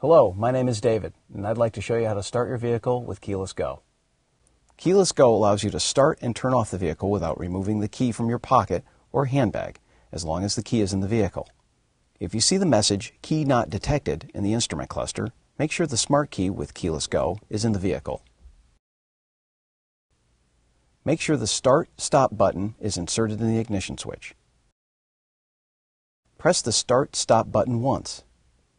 Hello, my name is David, and I'd like to show you how to start your vehicle with Keyless Go. Keyless Go allows you to start and turn off the vehicle without removing the key from your pocket or handbag, as long as the key is in the vehicle. If you see the message Key Not Detected in the instrument cluster, make sure the smart key with Keyless Go is in the vehicle. Make sure the Start Stop button is inserted in the ignition switch. Press the Start Stop button once.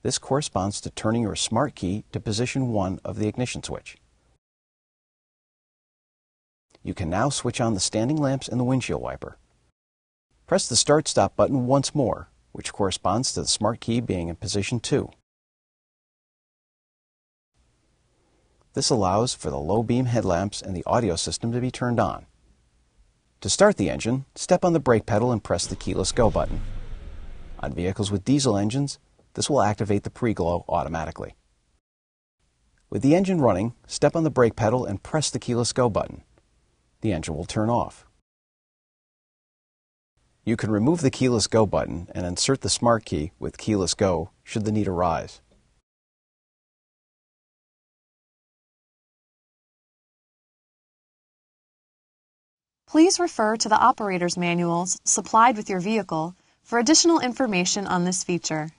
This corresponds to turning your smart key to position 1 of the ignition switch. You can now switch on the standing lamps and the windshield wiper. Press the Start Stop button once more, which corresponds to the smart key being in position 2. This allows for the low beam headlamps and the audio system to be turned on. To start the engine, step on the brake pedal and press the keyless go button. On vehicles with diesel engines, this will activate the pre-glow automatically. With the engine running, step on the brake pedal and press the keyless go button. The engine will turn off. You can remove the keyless go button and insert the smart key with keyless go should the need arise. Please refer to the operator's manuals supplied with your vehicle for additional information on this feature.